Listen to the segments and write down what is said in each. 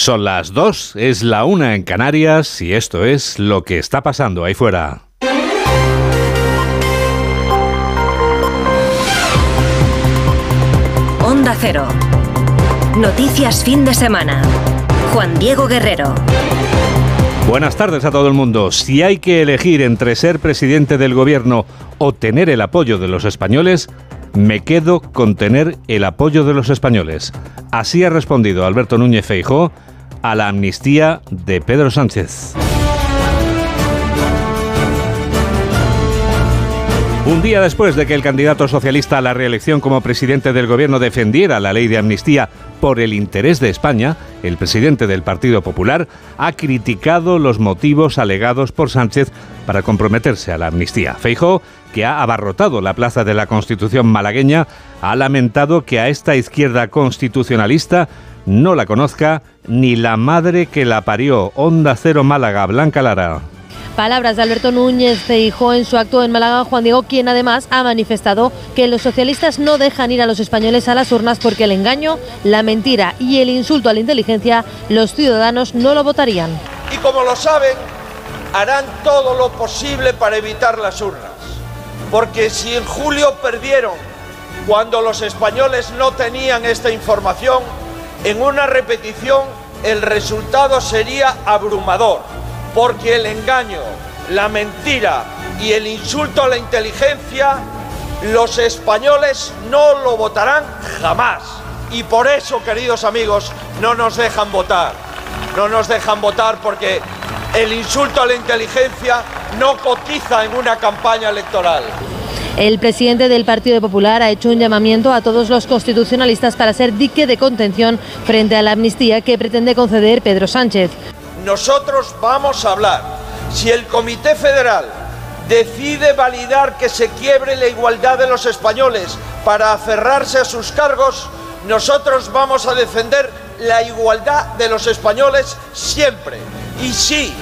Son las dos, es la una en Canarias y esto es lo que está pasando ahí fuera. Onda Cero. Noticias fin de semana. Juan Diego Guerrero. Buenas tardes a todo el mundo. Si hay que elegir entre ser presidente del gobierno o tener el apoyo de los españoles, me quedo con tener el apoyo de los españoles. Así ha respondido Alberto Núñez Feijó a la amnistía de Pedro Sánchez. Un día después de que el candidato socialista a la reelección como presidente del gobierno defendiera la ley de amnistía por el interés de España, el presidente del Partido Popular ha criticado los motivos alegados por Sánchez para comprometerse a la amnistía. Feijó, que ha abarrotado la plaza de la Constitución malagueña, ha lamentado que a esta izquierda constitucionalista no la conozca ni la madre que la parió. Onda Cero Málaga, Blanca Lara. Palabras de Alberto Núñez Feijó en su acto en Málaga, Juan Diego, quien además ha manifestado que los socialistas no dejan ir a los españoles a las urnas porque el engaño, la mentira y el insulto a la inteligencia, los ciudadanos no lo votarían. Y como lo saben, harán todo lo posible para evitar las urnas. Porque si en julio perdieron cuando los españoles no tenían esta información, en una repetición el resultado sería abrumador, porque el engaño, la mentira y el insulto a la inteligencia, los españoles no lo votarán jamás. Y por eso, queridos amigos, no nos dejan votar. No nos dejan votar porque el insulto a la inteligencia no cotiza en una campaña electoral. El presidente del Partido Popular ha hecho un llamamiento a todos los constitucionalistas para ser dique de contención frente a la amnistía que pretende conceder Pedro Sánchez. Nosotros vamos a hablar. Si el Comité Federal decide validar que se quiebre la igualdad de los españoles para aferrarse a sus cargos, nosotros vamos a defender la igualdad de los españoles siempre. Y sí,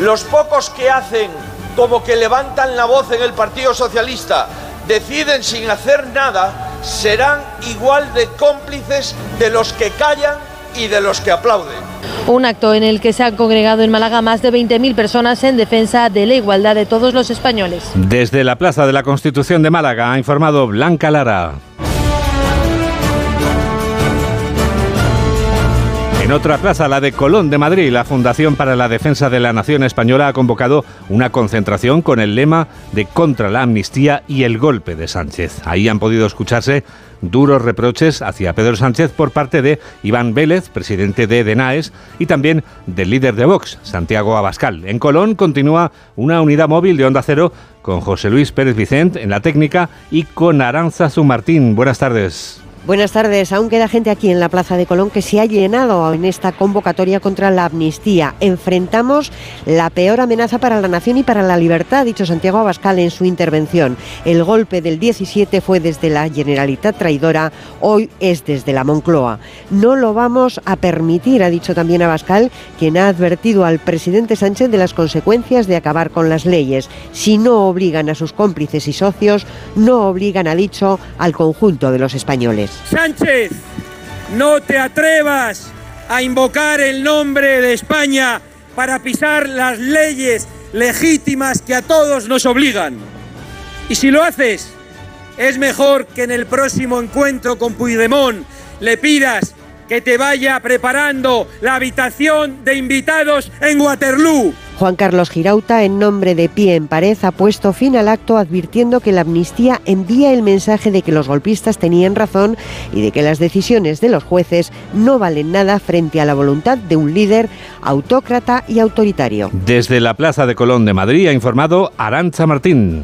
los pocos que hacen como que levantan la voz en el Partido Socialista, deciden sin hacer nada, serán igual de cómplices de los que callan y de los que aplauden. Un acto en el que se han congregado en Málaga más de 20.000 personas en defensa de la igualdad de todos los españoles. Desde la Plaza de la Constitución de Málaga ha informado Blanca Lara. En otra plaza, la de Colón de Madrid, la Fundación para la Defensa de la Nación Española ha convocado una concentración con el lema de contra la amnistía y el golpe de Sánchez. Ahí han podido escucharse duros reproches hacia Pedro Sánchez por parte de Iván Vélez, presidente de DENAES, y también del líder de Vox, Santiago Abascal. En Colón continúa una unidad móvil de Onda Cero con José Luis Pérez Vicente en la técnica y con Aranza Zumartín. Buenas tardes. Buenas tardes. Aún queda gente aquí en la Plaza de Colón que se ha llenado en esta convocatoria contra la amnistía. Enfrentamos la peor amenaza para la nación y para la libertad, ha dicho Santiago Abascal en su intervención. El golpe del 17 fue desde la Generalitat traidora, hoy es desde la Moncloa. No lo vamos a permitir, ha dicho también Abascal, quien ha advertido al presidente Sánchez de las consecuencias de acabar con las leyes. Si no obligan a sus cómplices y socios, no obligan, ha dicho, al conjunto de los españoles. Sánchez, no te atrevas a invocar el nombre de España para pisar las leyes legítimas que a todos nos obligan. Y si lo haces, es mejor que en el próximo encuentro con Puigdemont le pidas que te vaya preparando la habitación de invitados en Waterloo. Juan Carlos Girauta, en nombre de Pie en Pared, ha puesto fin al acto advirtiendo que la amnistía envía el mensaje de que los golpistas tenían razón y de que las decisiones de los jueces no valen nada frente a la voluntad de un líder autócrata y autoritario. Desde la Plaza de Colón de Madrid ha informado Arancha Martín.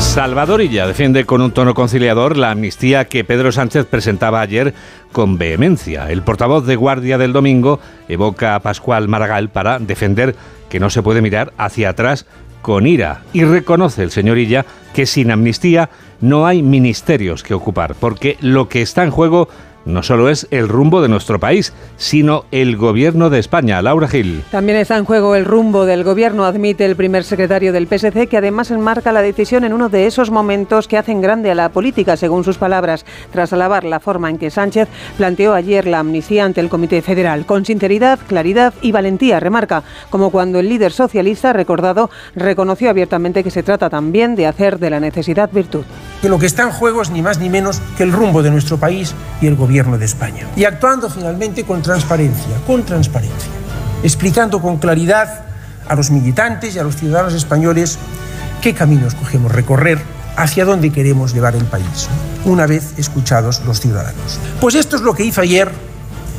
Salvador Illa defiende con un tono conciliador la amnistía que Pedro Sánchez presentaba ayer con vehemencia. El portavoz de Guardia del Domingo evoca a Pascual Maragall para defender que no se puede mirar hacia atrás con ira y reconoce el señor Illa que sin amnistía no hay ministerios que ocupar, porque lo que está en juego no solo es el rumbo de nuestro país, sino el gobierno de España. Laura Gil. También está en juego el rumbo del gobierno, admite el primer secretario del PSC, que además enmarca la decisión en uno de esos momentos que hacen grande a la política, según sus palabras, tras alabar la forma en que Sánchez planteó ayer la amnistía ante el Comité Federal, con sinceridad, claridad y valentía, remarca, como cuando el líder socialista, recordado, reconoció abiertamente que se trata también de hacer de la necesidad virtud. Que lo que está en juego es ni más ni menos que el rumbo de nuestro país y el gobierno de España. Y actuando finalmente con transparencia, con transparencia, explicando con claridad a los militantes y a los ciudadanos españoles qué camino escogemos recorrer, hacia dónde queremos llevar el país, una vez escuchados los ciudadanos. Pues esto es lo que hizo ayer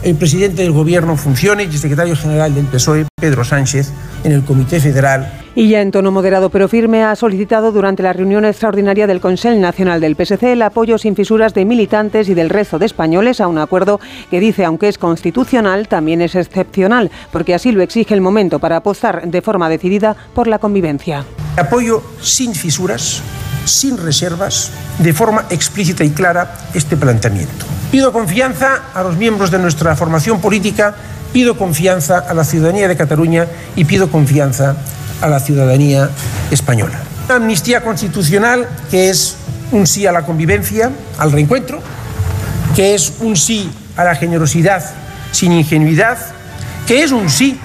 el presidente del Gobierno funciones y secretario general del PSOE, Pedro Sánchez, en el Comité Federal y ya en tono moderado pero firme ha solicitado durante la reunión extraordinaria del Consejo Nacional del PSC el apoyo sin fisuras de militantes y del resto de españoles a un acuerdo que dice, aunque es constitucional, también es excepcional, porque así lo exige el momento para apostar de forma decidida por la convivencia. Apoyo sin fisuras, sin reservas, de forma explícita y clara este planteamiento. Pido confianza a los miembros de nuestra formación política, pido confianza a la ciudadanía de Cataluña y pido confianza a la ciudadanía española. Una amnistía constitucional que es un sí a la convivencia, al reencuentro, que es un sí a la generosidad sin ingenuidad, que es un sí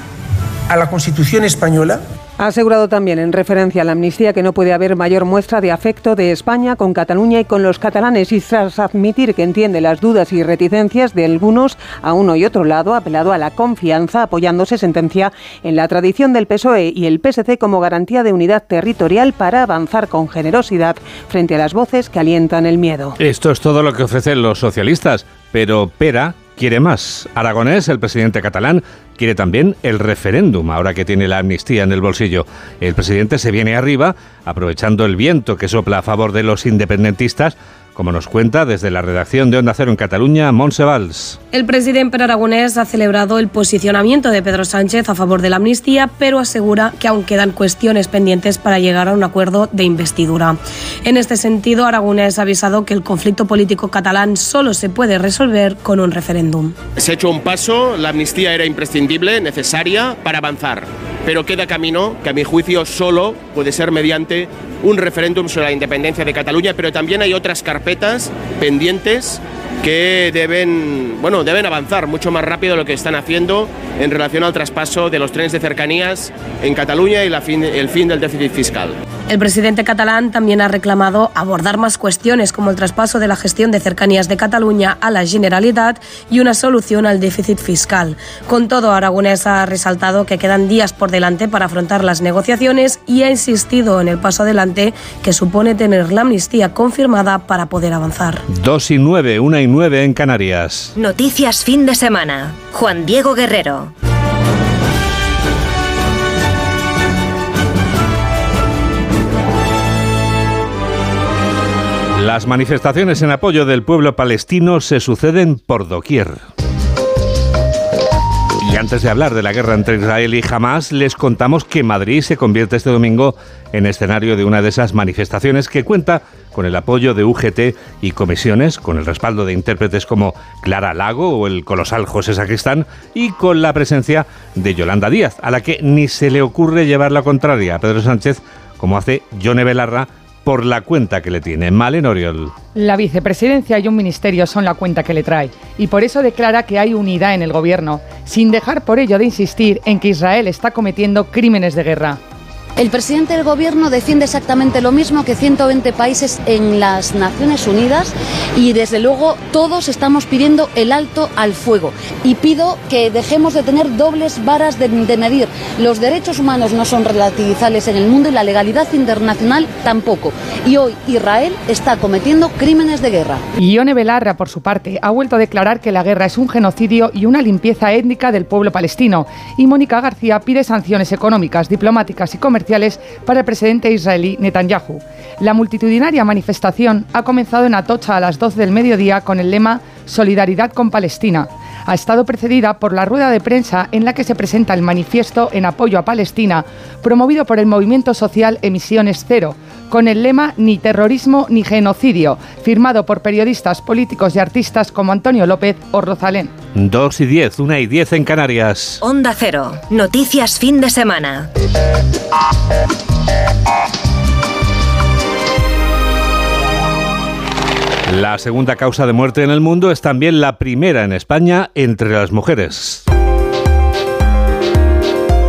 a la Constitución española, ha asegurado también, en referencia a la amnistía, que no puede haber mayor muestra de afecto de España con Cataluña y con los catalanes, y tras admitir que entiende las dudas y reticencias de algunos a uno y otro lado, ha apelado a la confianza, apoyándose, sentencia, en la tradición del PSOE y el PSC como garantía de unidad territorial para avanzar con generosidad frente a las voces que alientan el miedo. Esto es todo lo que ofrecen los socialistas, pero Pera quiere más. Aragonés, el presidente catalán, quiere también el referéndum, ahora que tiene la amnistía en el bolsillo. El presidente se viene arriba, aprovechando el viento que sopla a favor de los independentistas, como nos cuenta desde la redacción de Onda Cero en Cataluña, Montse Valls. El presidente Aragonés ha celebrado el posicionamiento de Pedro Sánchez a favor de la amnistía, pero asegura que aún quedan cuestiones pendientes para llegar a un acuerdo de investidura. En este sentido, Aragonés ha avisado que el conflicto político catalán solo se puede resolver con un referéndum. Se ha hecho un paso, la amnistía era imprescindible, necesaria para avanzar, pero queda camino que a mi juicio solo puede ser mediante un referéndum sobre la independencia de Cataluña, pero también hay otras carpetas pendientes que deben, bueno, deben avanzar mucho más rápido de lo que están haciendo en relación al traspaso de los trenes de cercanías en Cataluña y el fin del déficit fiscal. El presidente catalán también ha reclamado abordar más cuestiones como el traspaso de la gestión de cercanías de Cataluña a la Generalitat y una solución al déficit fiscal. Con todo, Aragonés ha resaltado que quedan días por delante para afrontar las negociaciones y ha insistido en el paso adelante que supone tener la amnistía confirmada para poder avanzar. Dos y nueve, una y nueve en Canarias. Noticias fin de semana. Juan Diego Guerrero. Las manifestaciones en apoyo del pueblo palestino se suceden por doquier. Y antes de hablar de la guerra entre Israel y Hamas, les contamos que Madrid se convierte este domingo en escenario de una de esas manifestaciones que cuenta con el apoyo de UGT y comisiones, con el respaldo de intérpretes como Clara Lago o el colosal José Sacristán y con la presencia de Yolanda Díaz, a la que ni se le ocurre llevar la contraria a Pedro Sánchez como hace Yone Belarra por la cuenta que le tiene. Malen Oriol. La vicepresidencia y un ministerio son la cuenta que le trae y por eso declara que hay unidad en el gobierno, sin dejar por ello de insistir en que Israel está cometiendo crímenes de guerra. El presidente del gobierno defiende exactamente lo mismo que 120 países en las Naciones Unidas y desde luego todos estamos pidiendo el alto al fuego. Y pido que dejemos de tener dobles varas de, medir. Los derechos humanos no son relativizables en el mundo y la legalidad internacional tampoco. Y hoy Israel está cometiendo crímenes de guerra. Ione Belarra, por su parte, ha vuelto a declarar que la guerra es un genocidio y una limpieza étnica del pueblo palestino. Y Mónica García pide sanciones económicas, diplomáticas y comerciales para el presidente israelí Netanyahu. La multitudinaria manifestación ha comenzado en Atocha a las 12 del mediodía con el lema Solidaridad con Palestina. Ha estado precedida por la rueda de prensa en la que se presenta el manifiesto en apoyo a Palestina, promovido por el movimiento social Emisiones Cero, con el lema Ni terrorismo ni genocidio, firmado por periodistas, políticos y artistas como Antonio López o Rosalén. 2 y 10, 1 y 10 en Canarias. Onda Cero. Noticias fin de semana. La segunda causa de muerte en el mundo es también la primera en España entre las mujeres.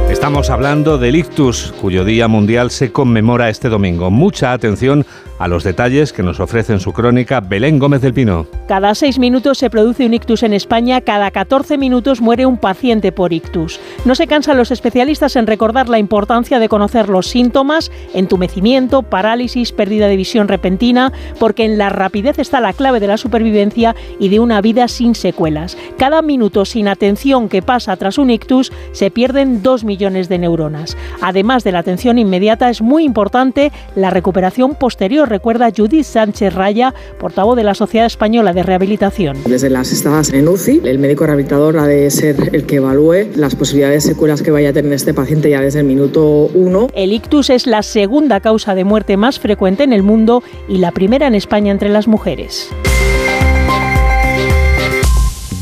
Estamos hablando del ictus, cuyo Día Mundial se conmemora este domingo. Mucha atención a los detalles que nos ofrece en su crónica Belén Gómez del Pino. Cada seis minutos se produce un ictus en España, cada 14 minutos muere un paciente por ictus. No se cansan los especialistas en recordar la importancia de conocer los síntomas, entumecimiento, parálisis, pérdida de visión repentina, porque en la rapidez está la clave de la supervivencia y de una vida sin secuelas. Cada minuto sin atención que pasa tras un ictus se pierden dos millones de neuronas. Además de la atención inmediata, es muy importante la recuperación posterior recuerda Judith Sánchez Raya, portavoz de la Sociedad Española de Rehabilitación. Desde las estadas en UCI, el médico rehabilitador ha de ser el que evalúe las posibilidades de secuelas que vaya a tener este paciente ya desde el minuto uno. El ictus es la segunda causa de muerte más frecuente en el mundo y la primera en España entre las mujeres.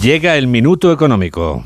Llega el minuto económico.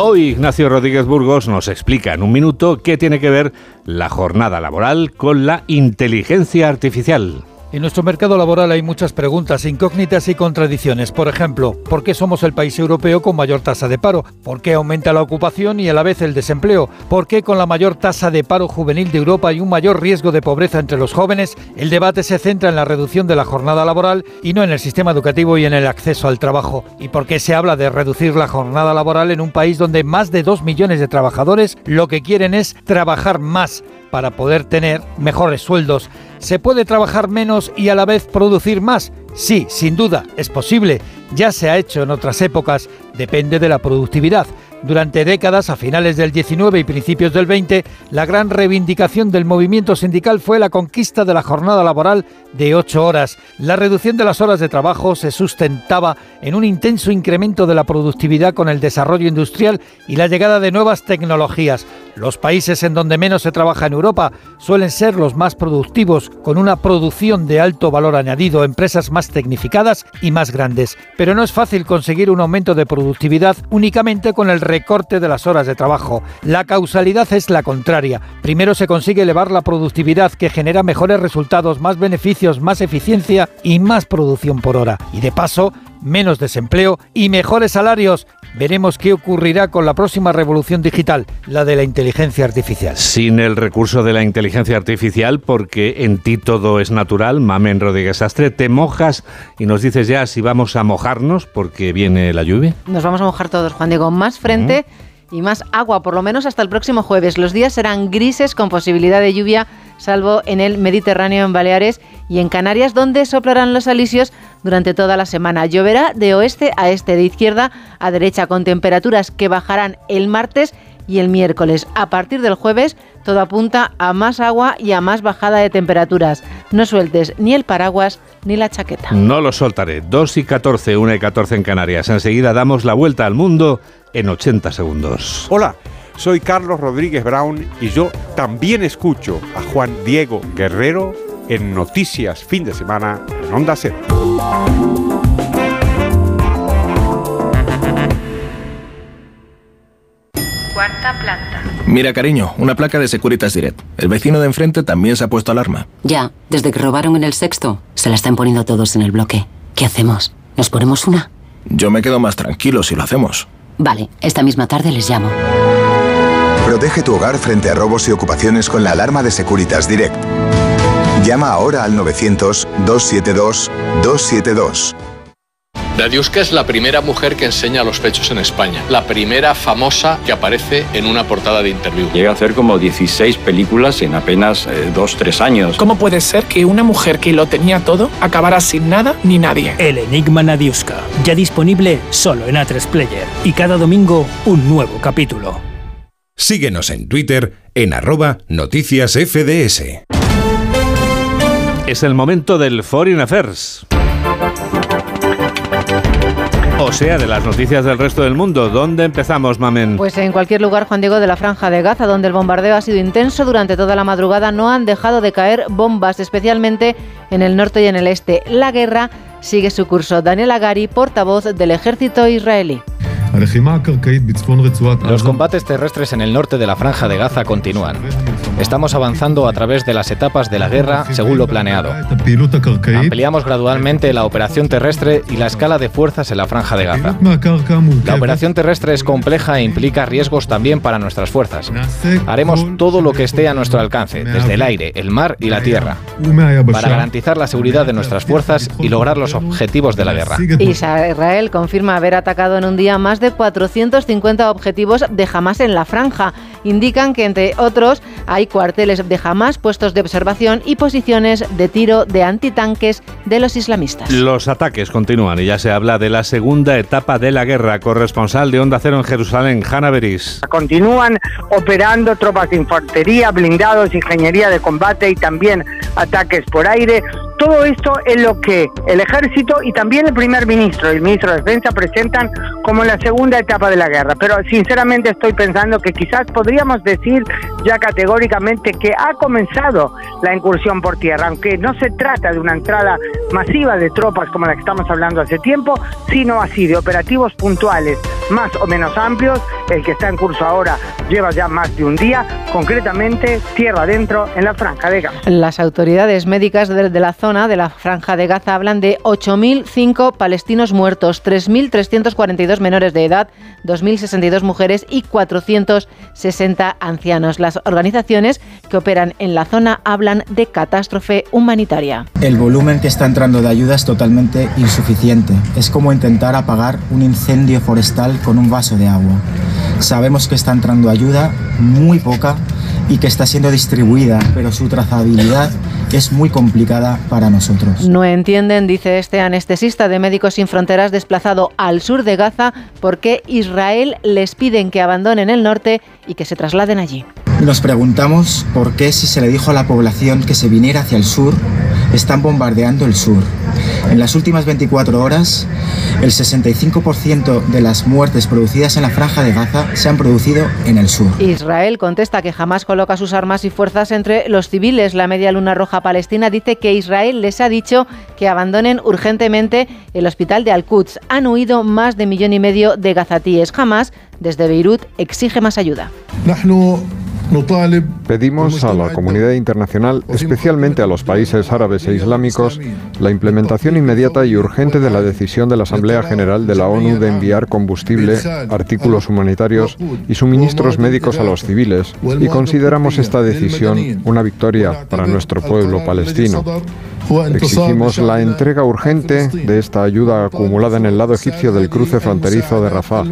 Hoy Ignacio Rodríguez Burgos nos explica en un minuto qué tiene que ver la jornada laboral con la inteligencia artificial. En nuestro mercado laboral hay muchas preguntas, incógnitas y contradicciones. Por ejemplo, ¿por qué somos el país europeo con mayor tasa de paro? ¿Por qué aumenta la ocupación y a la vez el desempleo? ¿Por qué con la mayor tasa de paro juvenil de Europa y un mayor riesgo de pobreza entre los jóvenes, el debate se centra en la reducción de la jornada laboral y no en el sistema educativo y en el acceso al trabajo? ¿Y por qué se habla de reducir la jornada laboral en un país donde más de dos millones de trabajadores lo que quieren es trabajar más? para poder tener mejores sueldos. ¿Se puede trabajar menos y a la vez producir más? Sí, sin duda, es posible. Ya se ha hecho en otras épocas, depende de la productividad. Durante décadas, a finales del 19 y principios del 20, la gran reivindicación del movimiento sindical fue la conquista de la jornada laboral de 8 horas. La reducción de las horas de trabajo se sustentaba en un intenso incremento de la productividad con el desarrollo industrial y la llegada de nuevas tecnologías. Los países en donde menos se trabaja en Europa suelen ser los más productivos, con una producción de alto valor añadido, empresas más tecnificadas y más grandes. Pero no es fácil conseguir un aumento de productividad únicamente con el recorte de las horas de trabajo. La causalidad es la contraria. Primero se consigue elevar la productividad que genera mejores resultados, más beneficios, más eficiencia y más producción por hora. Y de paso, menos desempleo y mejores salarios. Veremos qué ocurrirá con la próxima revolución digital, la de la inteligencia artificial. Sin el recurso de la inteligencia artificial, porque en ti todo es natural, Mamen Rodríguez Astre, te mojas y nos dices ya si vamos a mojarnos porque viene la lluvia. Nos vamos a mojar todos, Juan Diego. Más frente y más agua, por lo menos hasta el próximo jueves. Los días serán grises con posibilidad de lluvia, salvo en el Mediterráneo, en Baleares y en Canarias, donde soplarán los alisios durante toda la semana. Lloverá de oeste a este, de izquierda a derecha, con temperaturas que bajarán el martes y el miércoles. A partir del jueves, todo apunta a más agua y a más bajada de temperaturas. No sueltes ni el paraguas ni la chaqueta. No lo soltaré. 2 y 14, 1 y 14 en Canarias. Enseguida damos la vuelta al mundo en 80 segundos. Hola. Soy Carlos Rodríguez Brown y yo también escucho a Juan Diego Guerrero en Noticias Fin de Semana en Onda Cero. Cuarta planta. Mira, cariño, una placa de Securitas Direct. El vecino de enfrente también se ha puesto alarma. Ya, desde que robaron en el sexto, se la están poniendo todos en el bloque. ¿Qué hacemos? ¿Nos ponemos una? Yo me quedo más tranquilo si lo hacemos. Vale, esta misma tarde les llamo. Protege tu hogar frente a robos y ocupaciones con la alarma de Securitas Direct. Llama ahora al 900-272-272. Nadiuska es la primera mujer que enseña los pechos en España, la primera famosa que aparece en una portada de interview. Llega a hacer como 16 películas en apenas 2-3 años. ¿Cómo puede ser que una mujer que lo tenía todo acabara sin nada ni nadie? El Enigma Nadiuska, ya disponible solo en A3 Player y cada domingo un nuevo capítulo. Síguenos en Twitter en arroba noticias FDS. Es el momento del Foreign Affairs. O sea, de las noticias del resto del mundo. ¿Dónde empezamos, Mamen? Pues en cualquier lugar, Juan Diego, de la franja de Gaza, donde el bombardeo ha sido intenso durante toda la madrugada, no han dejado de caer bombas, especialmente en el norte y en el este. La guerra sigue su curso. Daniel Agari, portavoz del ejército israelí. Los combates terrestres en el norte de la franja de Gaza continúan. Estamos avanzando a través de las etapas de la guerra según lo planeado. Ampliamos gradualmente la operación terrestre y la escala de fuerzas en la franja de Gaza. La operación terrestre es compleja e implica riesgos también para nuestras fuerzas. Haremos todo lo que esté a nuestro alcance, desde el aire, el mar y la tierra, para garantizar la seguridad de nuestras fuerzas y lograr los objetivos de la guerra. Israel confirma haber atacado en un día más de 450 objetivos de Hamas en la franja. Indican que, entre otros, hay cuarteles de Hamas, puestos de observación y posiciones de tiro de antitanques de los islamistas. Los ataques continúan y ya se habla de la segunda etapa de la guerra. Corresponsal de Onda Cero en Jerusalén, Hanna Beris. Continúan operando tropas de infantería, blindados, ingeniería de combate y también ataques por aire. Todo esto es lo que el ejército y también el primer ministro y el ministro de Defensa presentan como la segunda etapa de la guerra. Pero sinceramente estoy pensando que quizás podríamos decir ya categóricamente que ha comenzado la incursión por tierra, aunque no se trata de una entrada masiva de tropas como la que estamos hablando hace tiempo, sino así de operativos puntuales más o menos amplios. El que está en curso ahora lleva ya más de un día, concretamente tierra adentro en la franja de Gaza. Las autoridades médicas de, la zona de la franja de Gaza hablan de 8.005 palestinos muertos, 3.342 menores de edad, 2.062 mujeres y 460 ancianos. Las organizaciones que operan en la zona hablan de catástrofe humanitaria. El volumen que está entrando de ayuda es totalmente insuficiente. Es como intentar apagar un incendio forestal con un vaso de agua. Sabemos que está entrando ayuda, muy poca, y que está siendo distribuida, pero su trazabilidad es muy complicada para nosotros. No entienden, dice este anestesista de Médicos Sin Fronteras desplazado al sur de Gaza, por qué Israel les piden que abandonen el norte y que se trasladen allí. Nos preguntamos por qué si se le dijo a la población que se viniera hacia el sur, están bombardeando el sur. En las últimas 24 horas, el 65% de las muertes producidas en la franja de Gaza se han producido en el sur. Israel contesta que jamás coloca sus armas y fuerzas entre los civiles. La Media Luna Roja Palestina dice que Israel les ha dicho que abandonen urgentemente el hospital de Al-Quds. Han huido más de millón y medio de gazatíes. Jamás, desde Beirut, exige más ayuda. Pedimos a la comunidad internacional, especialmente a los países árabes e islámicos, la implementación inmediata y urgente de la decisión de la Asamblea General de la ONU de enviar combustible, artículos humanitarios y suministros médicos a los civiles, y consideramos esta decisión una victoria para nuestro pueblo palestino. Exigimos la entrega urgente de esta ayuda acumulada en el lado egipcio del cruce fronterizo de Rafah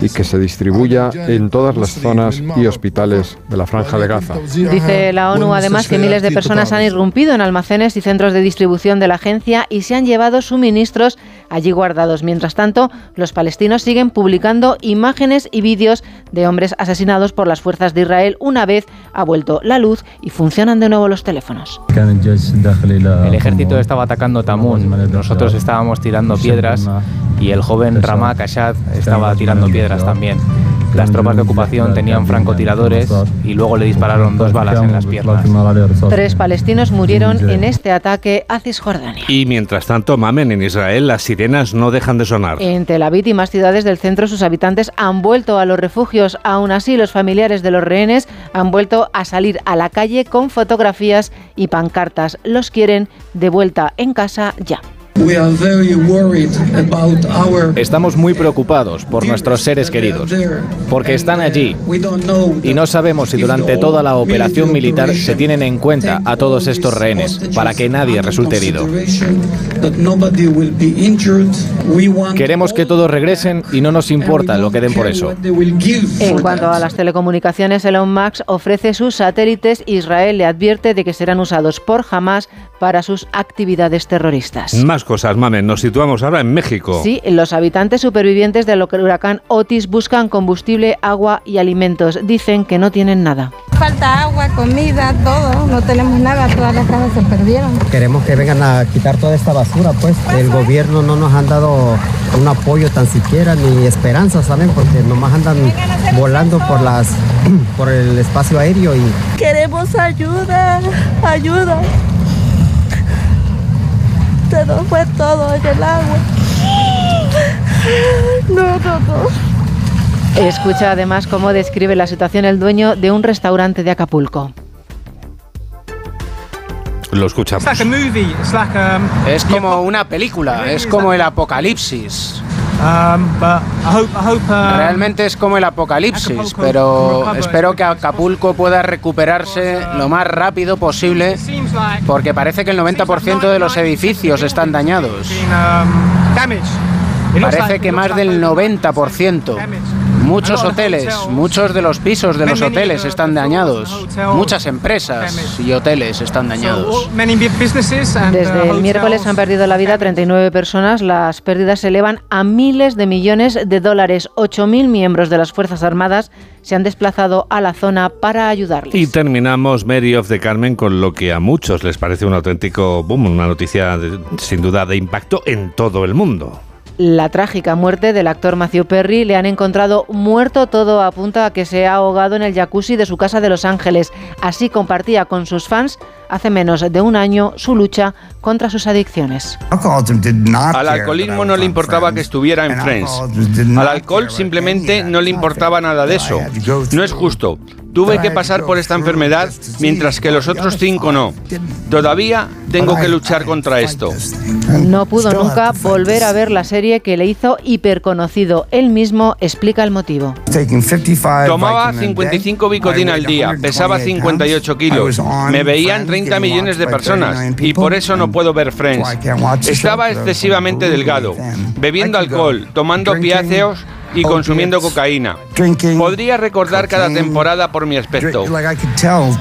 y que se distribuya en todas las zonas y hospitales de la franja de Gaza. Dice la ONU además que miles de personas han irrumpido en almacenes y centros de distribución de la agencia y se han llevado suministros allí guardados. Mientras tanto, los palestinos siguen publicando imágenes y vídeos de hombres asesinados por las fuerzas de Israel una vez ha vuelto la luz y funcionan de nuevo los teléfonos. El ejército estaba atacando Tamun, nosotros estábamos tirando piedras y el joven Ramak Ashad estaba tirando piedras también. Las tropas de ocupación tenían francotiradores y luego le dispararon dos balas en las piernas. Tres palestinos murieron en este ataque a Cisjordania. Y mientras tanto, mamen, en Israel las sirenas no dejan de sonar. En Tel Aviv y más ciudades del centro sus habitantes han vuelto a los refugios. Aún así, los familiares de los rehenes han vuelto a salir a la calle con fotografías y pancartas. Los quieren de vuelta en casa ya. Estamos muy preocupados por nuestros seres queridos, porque están allí y no sabemos si durante toda la operación militar se tienen en cuenta a todos estos rehenes para que nadie resulte herido. Queremos que todos regresen y no nos importa lo que den por eso. En cuanto a las telecomunicaciones, Elon Musk ofrece sus satélites. Israel le advierte de que serán usados por Hamas para sus actividades terroristas. Más cosas, Mamen. Nos situamos ahora en México. Sí, los habitantes supervivientes del huracán Otis buscan combustible, agua y alimentos. Dicen que no tienen nada. Falta agua, comida, todo. No tenemos nada, todas las casas se perdieron. Queremos que vengan a quitar toda esta basura, pues. El gobierno no nos han dado un apoyo tan siquiera, ni esperanza, ¿saben? Porque nomás andan volando por, las, por el espacio aéreo y... Queremos ayuda, ayuda. Se nos fue todo en el agua. No, no, no. Escucha además cómo describe la situación el dueño de un restaurante de Acapulco. Lo escuchamos. Es como una película, es como el apocalipsis. Realmente es como el apocalipsis, pero espero que Acapulco pueda recuperarse lo más rápido posible porque parece que el 90% de los edificios están dañados. Parece que más del 90%. Muchos hoteles, muchos de los pisos de los hoteles están dañados. Muchas empresas y hoteles están dañados. Desde el miércoles han perdido la vida 39 personas. Las pérdidas se elevan a miles de millones de dólares. 8.000 miembros de las Fuerzas Armadas se han desplazado a la zona para ayudarles. Y terminamos Mary of the Carmen con lo que a muchos les parece un auténtico boom, una noticia de- sin duda de impacto en todo el mundo. La trágica muerte del actor Matthew Perry le han encontrado muerto. Todo apunta a que se ha ahogado en el jacuzzi de su casa de Los Ángeles. Así compartía con sus fans hace menos de un año su lucha contra sus adicciones. Al alcoholismo no le importaba que estuviera en Friends. Al alcohol simplemente no le importaba nada de eso. No es justo. Tuve que pasar por esta enfermedad mientras que los otros cinco no. Todavía tengo que luchar contra esto. No pudo nunca volver a ver la serie que le hizo hiperconocido. Él mismo explica el motivo. Tomaba 55 bicodina al día, pesaba 58 kilos, me veían 30 millones de personas y por eso no puedo ver Friends. Estaba excesivamente delgado, bebiendo alcohol, tomando piáceos y consumiendo cocaína. Podría recordar cada temporada por mi aspecto.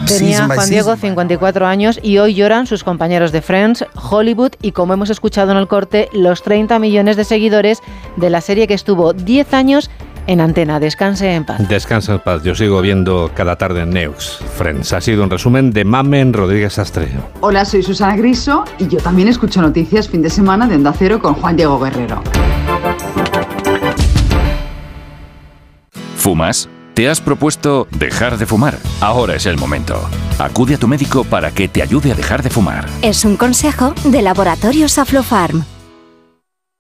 Tenía Juan Diego 54 años y hoy lloran sus compañeros de Friends, Hollywood y como hemos escuchado en el corte, los 30 millones de seguidores de la serie que estuvo 10 años en antena. Descanse en paz. Descansa en paz. Yo sigo viendo cada tarde en News. Friends. Ha sido un resumen de Mamen Rodríguez Astreo. Hola, soy Susana Griso y yo también escucho noticias fin de semana de Onda Cero con Juan Diego Guerrero. ¿Fumas? ¿Te has propuesto dejar de fumar? Ahora es el momento. Acude a tu médico para que te ayude a dejar de fumar. Es un consejo de Laboratorios Aflofarm.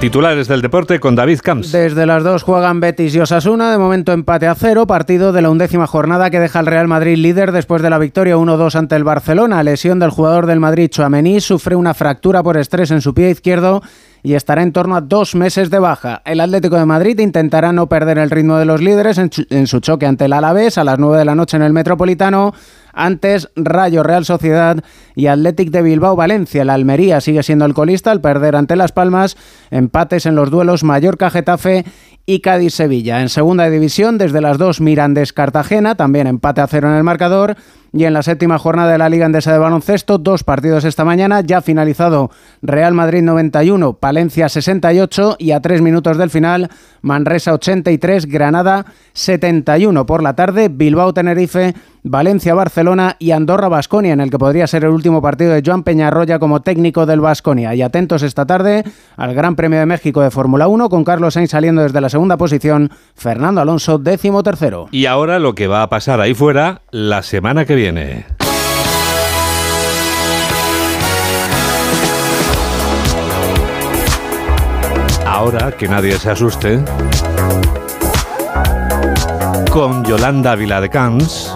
Titulares del deporte con David Camps. Desde las dos juegan Betis y Osasuna, de momento empate a cero, partido de la undécima jornada que deja al Real Madrid líder después de la victoria 1-2 ante el Barcelona. Lesión del jugador del Madrid, Chouameni, sufre una fractura por estrés en su pie izquierdo y estará en torno a dos meses de baja. El Atlético de Madrid intentará no perder el ritmo de los líderes en, en su choque ante el Alavés a las 9 de la noche en el Metropolitano. Antes, Rayo Real Sociedad y Athletic de Bilbao Valencia. La Almería sigue siendo el colista al perder ante Las Palmas. Empates en los duelos Mallorca Getafe y Cádiz Sevilla. En segunda división, desde las dos Mirandes Cartagena, también empate a cero en el marcador. Y en la séptima jornada de la Liga Endesa de Baloncesto, dos partidos esta mañana, ya finalizado Real Madrid 91, Palencia 68 y a tres minutos del final, Manresa 83, Granada 71 por la tarde, Bilbao Tenerife, Valencia Barcelona y Andorra Basconia, en el que podría ser el último partido de Joan Peñarroya como técnico del Basconia. Y atentos esta tarde al Gran Premio de México de Fórmula 1, con Carlos Sainz saliendo desde la segunda posición, Fernando Alonso décimo tercero. Y ahora lo que va a pasar ahí fuera la semana que viene. Ahora que nadie se asuste, con Yolanda Viladecans,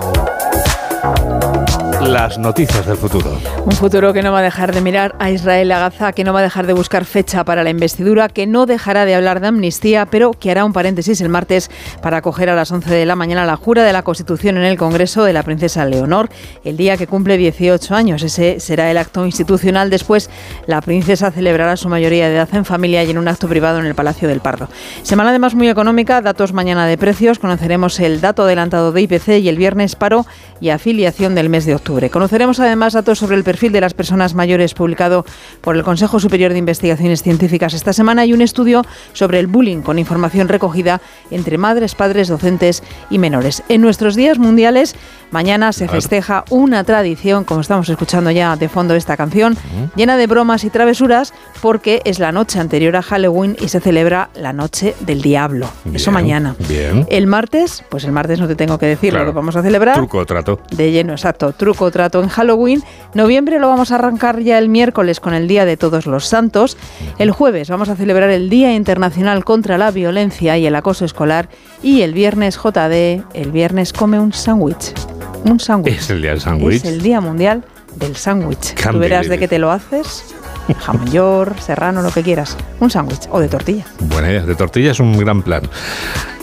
las noticias del futuro. Un futuro que no va a dejar de mirar a Israel a Gaza, que no va a dejar de buscar fecha para la investidura, que no dejará de hablar de amnistía, pero que hará un paréntesis el martes para acoger a las 11 de la mañana la jura de la Constitución en el Congreso de la princesa Leonor, el día que cumple 18 años. Ese será el acto institucional. Después, la princesa celebrará su mayoría de edad en familia y en un acto privado en el Palacio del Pardo. Semana además muy económica, datos mañana de precios, conoceremos el dato adelantado de IPC y el viernes paro y afiliación del mes de octubre. Conoceremos además datos sobre el perfil de las personas mayores publicado por el Consejo Superior de Investigaciones Científicas esta semana y un estudio sobre el bullying con información recogida entre madres, padres, docentes y menores. En nuestros días mundiales, mañana se festeja una tradición, como estamos escuchando ya de fondo esta canción, llena de bromas y travesuras porque es la noche anterior a Halloween y se celebra la noche del diablo. Eso mañana. Bien. El martes, pues el martes no te tengo que decir lo que vamos a celebrar. Truco trato. De lleno, exacto. Truco trato en Halloween. Noviembre lo vamos a arrancar ya el miércoles con el Día de Todos los Santos. El jueves vamos a celebrar el Día Internacional contra la Violencia y el Acoso Escolar. Y el viernes JD, el viernes come un sándwich. Un sándwich. Es el día del sándwich. Es el Día Mundial del Sándwich. Tú verás de de qué te lo haces. Jamón york, serrano, lo que quieras. Un sándwich o de tortilla. Buena idea. De tortilla es un gran plan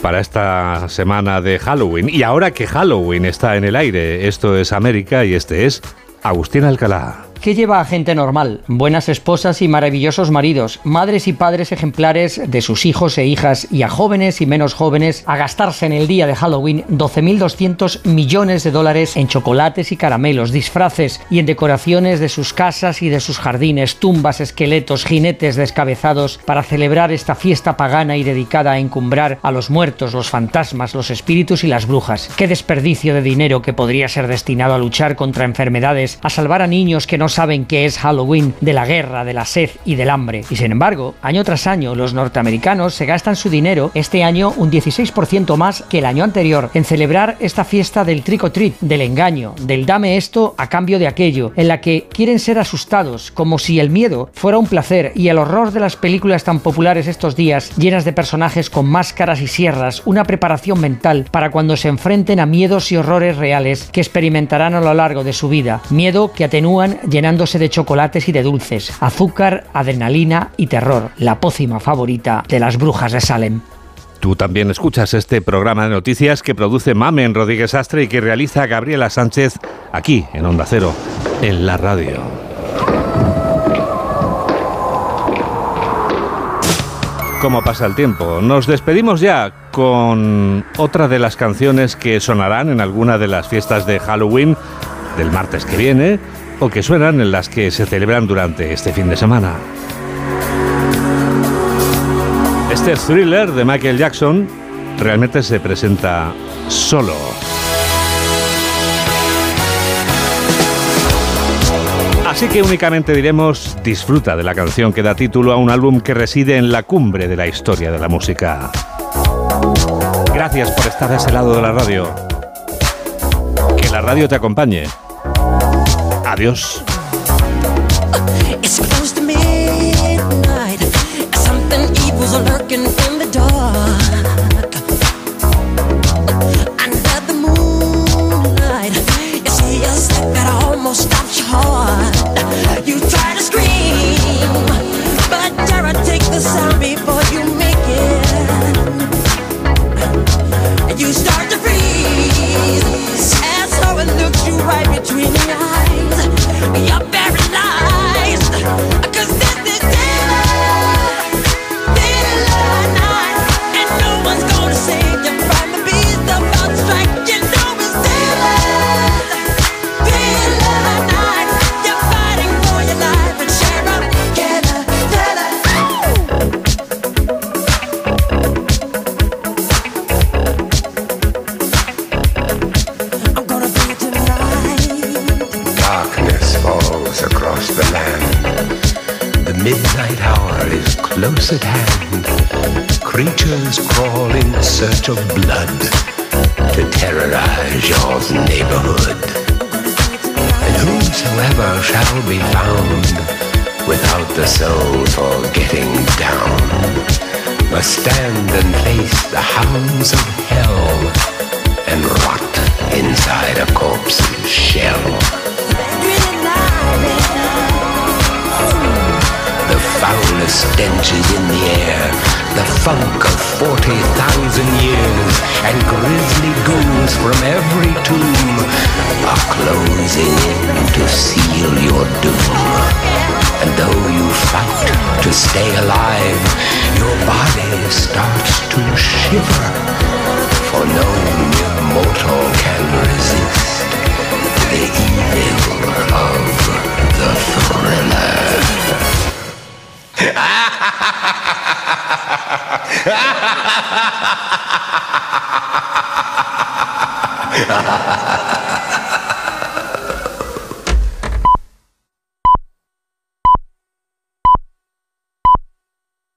para esta semana de Halloween. Y ahora que Halloween está en el aire, esto es América y este es Agustín Alcalá. ¿Qué lleva a gente normal? Buenas esposas y maravillosos maridos, madres y padres ejemplares de sus hijos e hijas y a jóvenes y menos jóvenes a gastarse en el día de Halloween 12.200 millones de dólares en chocolates y caramelos, disfraces y en decoraciones de sus casas y de sus jardines, tumbas, esqueletos, jinetes descabezados para celebrar esta fiesta pagana y dedicada a encumbrar a los muertos, los fantasmas, los espíritus y las brujas. Qué desperdicio de dinero que podría ser destinado a luchar contra enfermedades, a salvar a niños que no saben qué es Halloween, de la guerra, de la sed y del hambre. Y sin embargo, año tras año, los norteamericanos se gastan su dinero, este año un 16% más que el año anterior, en celebrar esta fiesta del trick or del engaño, del dame esto a cambio de aquello, en la que quieren ser asustados, como si el miedo fuera un placer y el horror de las películas tan populares estos días, llenas de personajes con máscaras y sierras, una preparación mental para cuando se enfrenten a miedos y horrores reales que experimentarán a lo largo de su vida. Miedo que atenúan llenándose de chocolates y de dulces, azúcar, adrenalina y terror, la pócima favorita de las brujas de Salem. Tú también escuchas este programa de noticias que produce Mamen Rodríguez Astre y que realiza Gabriela Sánchez aquí en Onda Cero, en la radio. ¿Cómo pasa el tiempo? Nos despedimos ya con otra de las canciones que sonarán en alguna de las fiestas de Halloween del martes que viene o que suenan en las que se celebran durante este fin de semana. Este thriller de Michael Jackson realmente se presenta solo. Así que únicamente diremos disfruta de la canción que da título a un álbum que reside en la cumbre de la historia de la música. Gracias por estar a ese lado de la radio. Que la radio te acompañe. Adiós. It's close to midnight. Something evil's lurking of hell and rot inside a corpse's shell. The foulest stenches in the air, the funk of 40,000 years, and grisly ghouls from every tomb are closing in to seal your doom. And though you fight to stay alive, your body starts to shiver, for no mere mortal can resist the evil of the thriller.